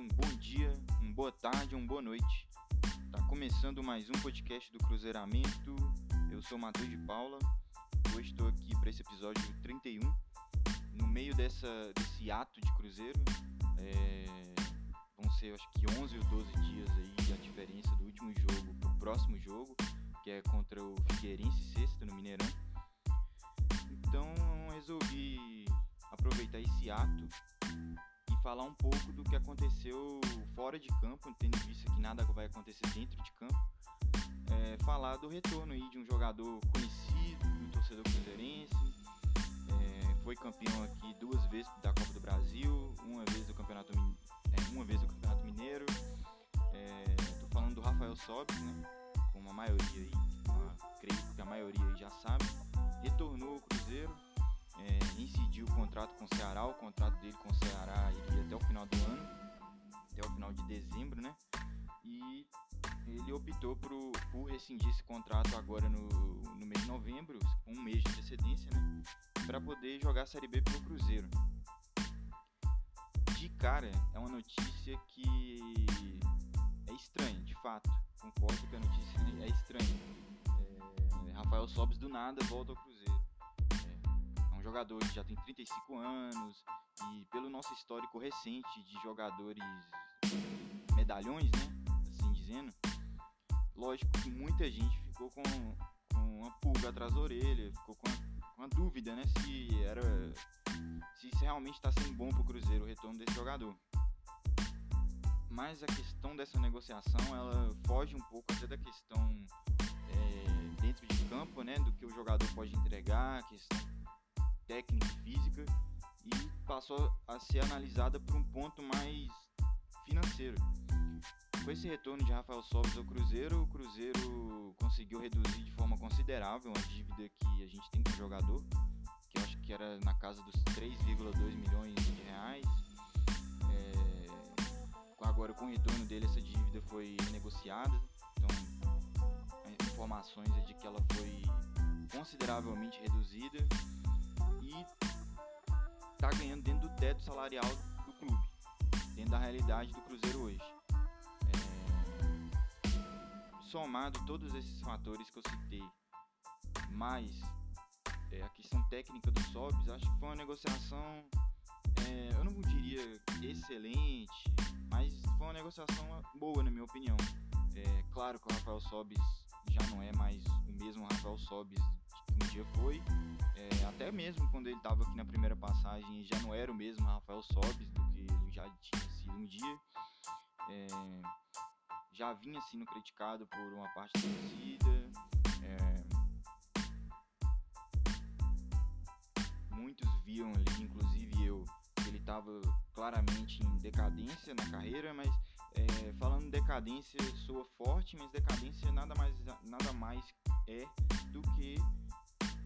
um bom dia, uma boa tarde, uma boa noite. Tá começando mais um podcast do Cruzeiramento. Eu sou Matheus de Paula. Hoje estou aqui para esse episódio 31. No meio dessa, desse ato de Cruzeiro, é, vão ser acho que 11 ou 12 dias aí a diferença do último jogo pro próximo jogo, que é contra o Figueirense sexta no Mineirão. Então resolvi aproveitar esse ato falar um pouco do que aconteceu fora de campo, tendo visto que nada vai acontecer dentro de campo. É, falar do retorno aí de um jogador conhecido do torcedor cruzeirense. É, foi campeão aqui duas vezes da Copa do Brasil, uma vez do Campeonato, é, uma vez do Campeonato Mineiro. Estou é, falando do Rafael Sobis, né? Como a maioria aí, creio que a maioria aí já sabe. Retornou ao Cruzeiro é, incidiu o contrato com o Ceará, o contrato dele com o Ceará iria até o final do ano, até o final de dezembro, né? E ele optou por, por rescindir esse contrato agora no, no mês de novembro, com um mês de antecedência, né? Para poder jogar a Série B pelo Cruzeiro. De cara, é uma notícia que é estranha, de fato. Concordo que a notícia é estranha. É, Rafael Sobes do nada volta ao Cruzeiro jogador que já tem 35 anos e pelo nosso histórico recente de jogadores medalhões, né, assim dizendo, lógico que muita gente ficou com, com uma pulga atrás da orelha, ficou com uma, com uma dúvida, né, se era se isso realmente está sendo bom para o Cruzeiro o retorno desse jogador. Mas a questão dessa negociação, ela foge um pouco até da questão é, dentro de campo, né, do que o jogador pode entregar, a questão técnica e física e passou a ser analisada por um ponto mais financeiro. Com esse retorno de Rafael Sobis ao Cruzeiro, o Cruzeiro conseguiu reduzir de forma considerável a dívida que a gente tem com o jogador, que eu acho que era na casa dos 3,2 milhões de reais. É... Agora, com o retorno dele, essa dívida foi negociada, então informações é de que ela foi consideravelmente reduzida e tá ganhando dentro do teto salarial do clube, dentro da realidade do Cruzeiro hoje. É... Somado todos esses fatores que eu citei, mais é, a questão técnica do Sobs, acho que foi uma negociação, é, eu não diria excelente, mas foi uma negociação boa na minha opinião. É claro que o Rafael Sobis já não é mais o mesmo Rafael Sobis que um dia foi, até mesmo quando ele estava aqui na primeira passagem, já não era o mesmo Rafael Sobis do que ele já tinha sido um dia. É, já vinha sendo criticado por uma parte da torcida. É, muitos viam ali, inclusive eu, que ele estava claramente em decadência na carreira, mas é, falando decadência soa forte, mas decadência nada mais, nada mais é do que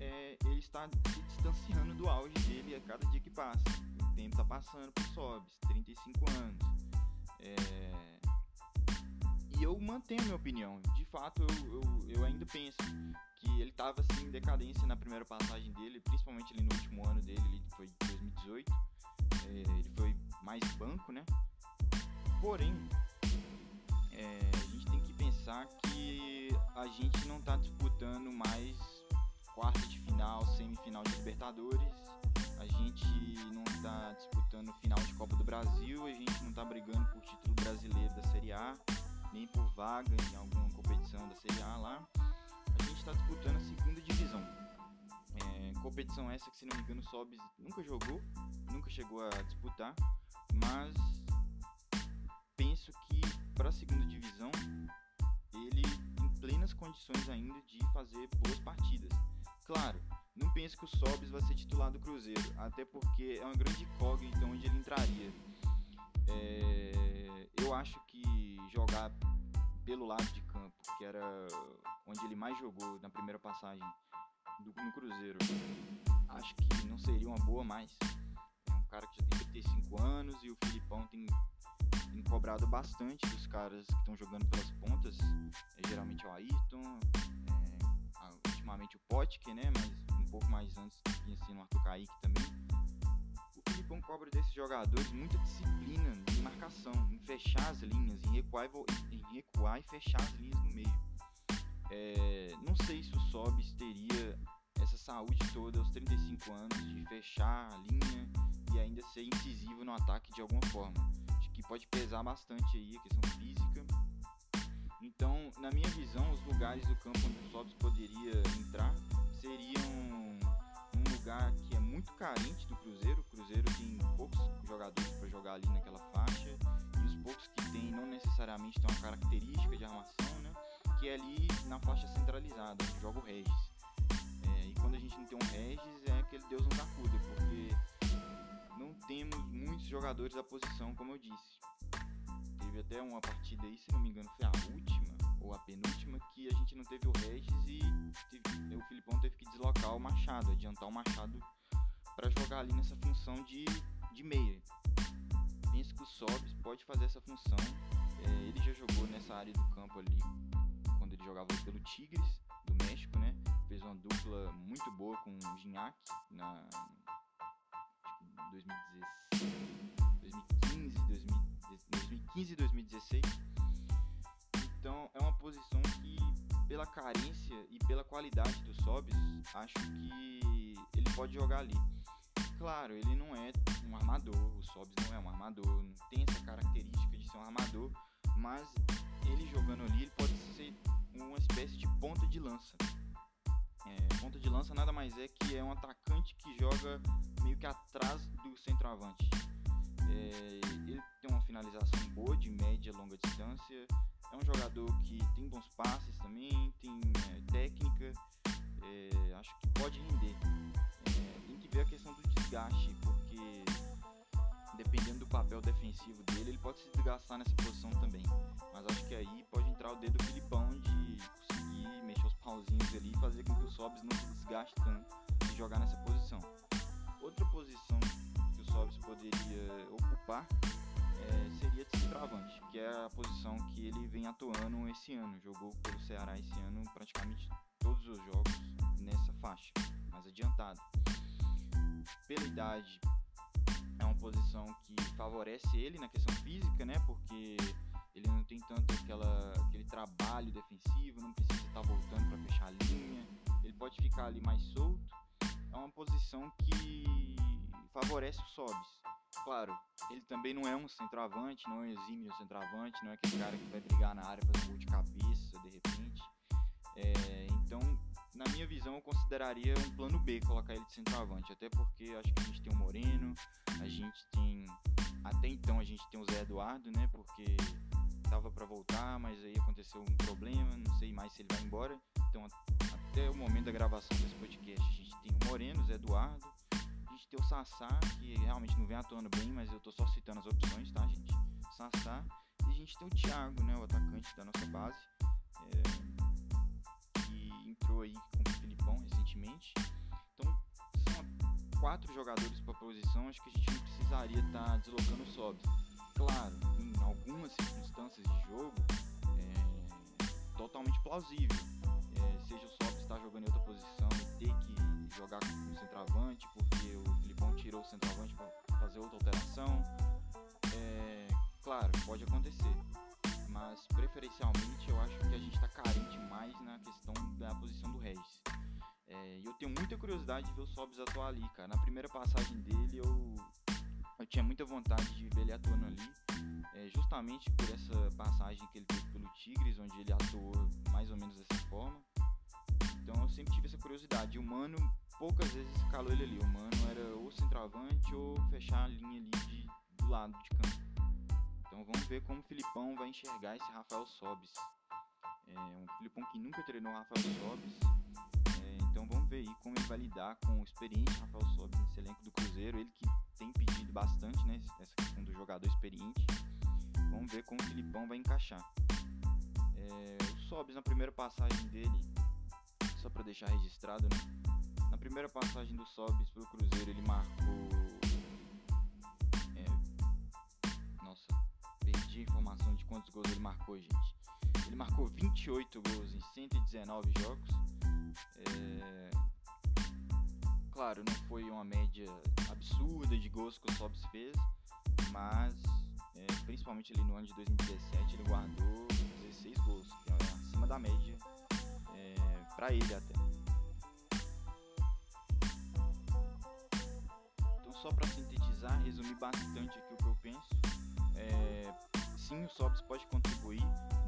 é, ele está se distanciando do auge dele a cada dia que passa. O tempo está passando por Sobs, 35 anos. É... E eu mantenho minha opinião. De fato, eu, eu, eu ainda penso que ele estava assim, em decadência na primeira passagem dele, principalmente ali no último ano dele, ele foi 2018. É, ele foi mais banco, né? Porém, é, a gente tem que pensar que a gente não está disputando mais quarta de final, semifinal de Libertadores. A gente não está disputando final de Copa do Brasil, a gente não está brigando por título brasileiro da Série A, nem por vaga em alguma competição da Série A lá. A gente está disputando a segunda divisão. É, competição essa que, se não me engano, o Sobis nunca jogou, nunca chegou a disputar, mas penso que para a segunda divisão ele em plenas condições ainda de fazer boas partidas. Claro, não penso que o Sobis vai ser titular do Cruzeiro, até porque é uma grande incógnita onde ele entraria. É, eu acho que jogar pelo lado de campo, que era onde ele mais jogou na primeira passagem do, no Cruzeiro, acho que não seria uma boa mais. É um cara que já tem 35 anos e o Filipão tem, tem cobrado bastante dos caras que estão jogando pelas pontas. É, geralmente é o Ayrton, ultimamente o Potker, né? Mas um pouco mais antes vinha sendo o Arthur Kaique também. O Filipão cobra desses jogadores muita disciplina marcação, em fechar as linhas, em recuar e, em recuar e fechar as linhas no meio. É, não sei se o Sobis teria essa saúde toda aos 35 anos de fechar a linha e ainda ser incisivo no ataque de alguma forma. Acho que pode pesar bastante aí a questão física. Então, na minha visão, os lugares do campo onde o Sobis poderia entrar seriam um lugar que é muito carente do Cruzeiro. O Cruzeiro tem poucos jogadores para jogar ali naquela faixa e os poucos que tem não necessariamente têm uma característica de armação, né? Que é ali na faixa centralizada, onde joga o Regis. É, e quando a gente não tem um Regis, é aquele Deus nos acuda, porque não temos muitos jogadores da posição, como eu disse. Teve até uma partida aí, se não me engano, foi a última teve o Regis e teve, o Filipão teve que deslocar o Machado, adiantar o Machado para jogar ali nessa função de, de meia. Penso que o Sobs pode fazer essa função. É, ele já jogou nessa área do campo ali quando ele jogava pelo Tigres do México, né? Fez uma dupla muito boa com o Gignac na 2015, 2015 e 2016. Então é uma posição pela carência e pela qualidade do Sobs, acho que ele pode jogar ali. Claro, ele não é um armador, o Sobs não é um armador, não tem essa característica de ser um armador, mas ele jogando ali, ele pode ser uma espécie de ponta de lança. É, ponta de lança nada mais é que é um atacante que joga meio que atrás do centroavante. É, ele tem uma finalização boa de média e longa distância. É um jogador que tem bons passes também, tem é, técnica. É, acho que pode render. É, tem que ver a questão do desgaste, porque dependendo do papel defensivo dele, ele pode se desgastar nessa posição também. Mas acho que aí pode entrar o dedo do Filipão de conseguir mexer os pauzinhos ali e fazer com que o Sobs não se desgaste tanto de jogar nessa posição. Outra posição que o Sobs poderia ocupar é, seria centroavante, que é a posição que ele vem atuando esse ano. Jogou pelo Ceará esse ano praticamente todos os jogos nessa faixa, mais adiantado. Pela idade, é uma posição que favorece ele na questão física, né? Porque ele não tem tanto aquela, aquele trabalho defensivo, não precisa estar voltando para fechar a linha, ele pode ficar ali mais solto. É uma posição que favorece o Sobis. Claro, ele também não é um centroavante, não é um exímio centroavante, não é aquele cara que vai brigar na área um gol de cabeça de repente. É, então, na minha visão, eu consideraria um plano B colocar ele de centroavante, até porque acho que a gente tem o Moreno, a gente tem até então a gente tem o Zé Eduardo, né? Porque tava para voltar, mas aí aconteceu um problema, não sei mais se ele vai embora. Então, até o momento da gravação desse podcast, a gente tem o Moreno, o Zé Eduardo, gente tem o Sassá, que realmente não vem atuando bem, mas eu tô só citando as opções, tá, gente? Sassá, e a gente tem o Thiago, né? O atacante da nossa base. É entrou aí com o Filipão recentemente. Então, são quatro jogadores para posição, acho que a gente não precisaria estar tá deslocando o sobe. Claro, em algumas circunstâncias de jogo, é totalmente plausível. É, seja o Sobs estar jogando em outra posição e ter que jogar com o centroavante, porque o tirou o centroavante para fazer outra alteração. É, claro, pode acontecer mas preferencialmente eu acho que a gente está carente mais na questão da posição do Regis. É, eu tenho muita curiosidade de ver o Sobs atuar ali, cara. Na primeira passagem dele eu, eu tinha muita vontade de ver ele atuando ali, é, justamente por essa passagem que ele teve pelo Tigres, onde ele atuou mais ou menos dessa forma. Então eu sempre tive essa curiosidade. E o Mano, poucas vezes calou ele ali. O Mano era centroavante ou fechar a linha ali de, do lado de campo. Então vamos ver como o Filipão vai enxergar esse Rafael Sobis. É um Filipão que nunca treinou o Rafael Sobis. É, então vamos ver aí como ele vai lidar com o experiente Rafael Sobis nesse elenco do Cruzeiro. Ele que tem pedido bastante, né? Essa questão do jogador experiente. Vamos ver como o Filipão vai encaixar. É, o Sobis na primeira passagem dele, só para deixar registrado, né? Primeira passagem do Sobis pelo Cruzeiro, ele marcou de informação de quantos gols ele marcou, gente. Ele marcou 28 gols em 119 jogos. É... Claro, não foi uma média absurda de gols que o Sobs fez, mas é, principalmente ali no ano de 2017, ele guardou 16 gols, que é acima da média é, para ele até. Só para sintetizar, resumir bastante aqui o que eu penso. É, sim, o Sobs pode contribuir.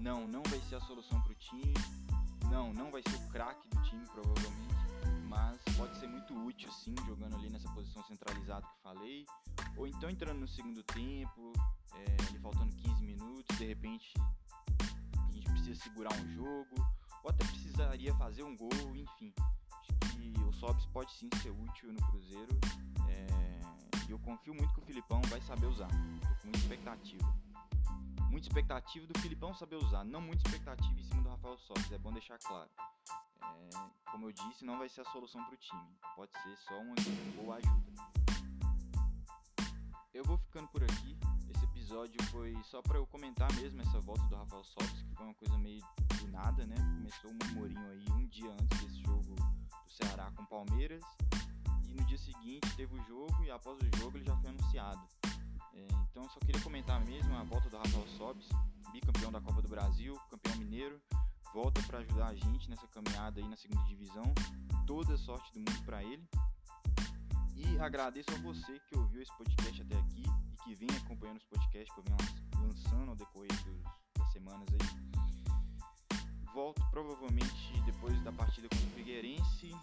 Não, não vai ser a solução para o time. Não, não vai ser o craque do time, provavelmente. Mas pode ser muito útil, sim, jogando ali nessa posição centralizada que falei. Ou então entrando no segundo tempo, é, ali faltando 15 minutos, de repente a gente precisa segurar um jogo, ou até precisaria fazer um gol, enfim. Acho que o Sobs pode sim ser útil no Cruzeiro. É, eu confio muito que o Filipão vai saber usar. Tô com muita expectativa. Muita expectativa do Filipão saber usar, não muita expectativa em cima do Rafael Sobs, é bom deixar claro. É, como eu disse, não vai ser a solução para o time. Pode ser só uma boa ajuda. Eu vou ficando por aqui episódio foi só para eu comentar mesmo essa volta do Rafael Sobis, que foi uma coisa meio do nada, né? Começou um murmurinho aí um dia antes desse jogo do Ceará com Palmeiras no dia seguinte teve o jogo e após o jogo ele já foi anunciado. É, então eu só queria comentar mesmo a volta do Rafael Sobis, bicampeão da Copa do Brasil, campeão mineiro, volta para ajudar a gente nessa caminhada aí na segunda divisão. Toda sorte do mundo para ele. E agradeço a você que ouviu esse podcast até aqui e que vem acompanhando os podcasts que eu venho lançando ao decorrer das semanas aí. Volto provavelmente depois da partida com o Figueirense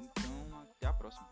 então, até a próxima.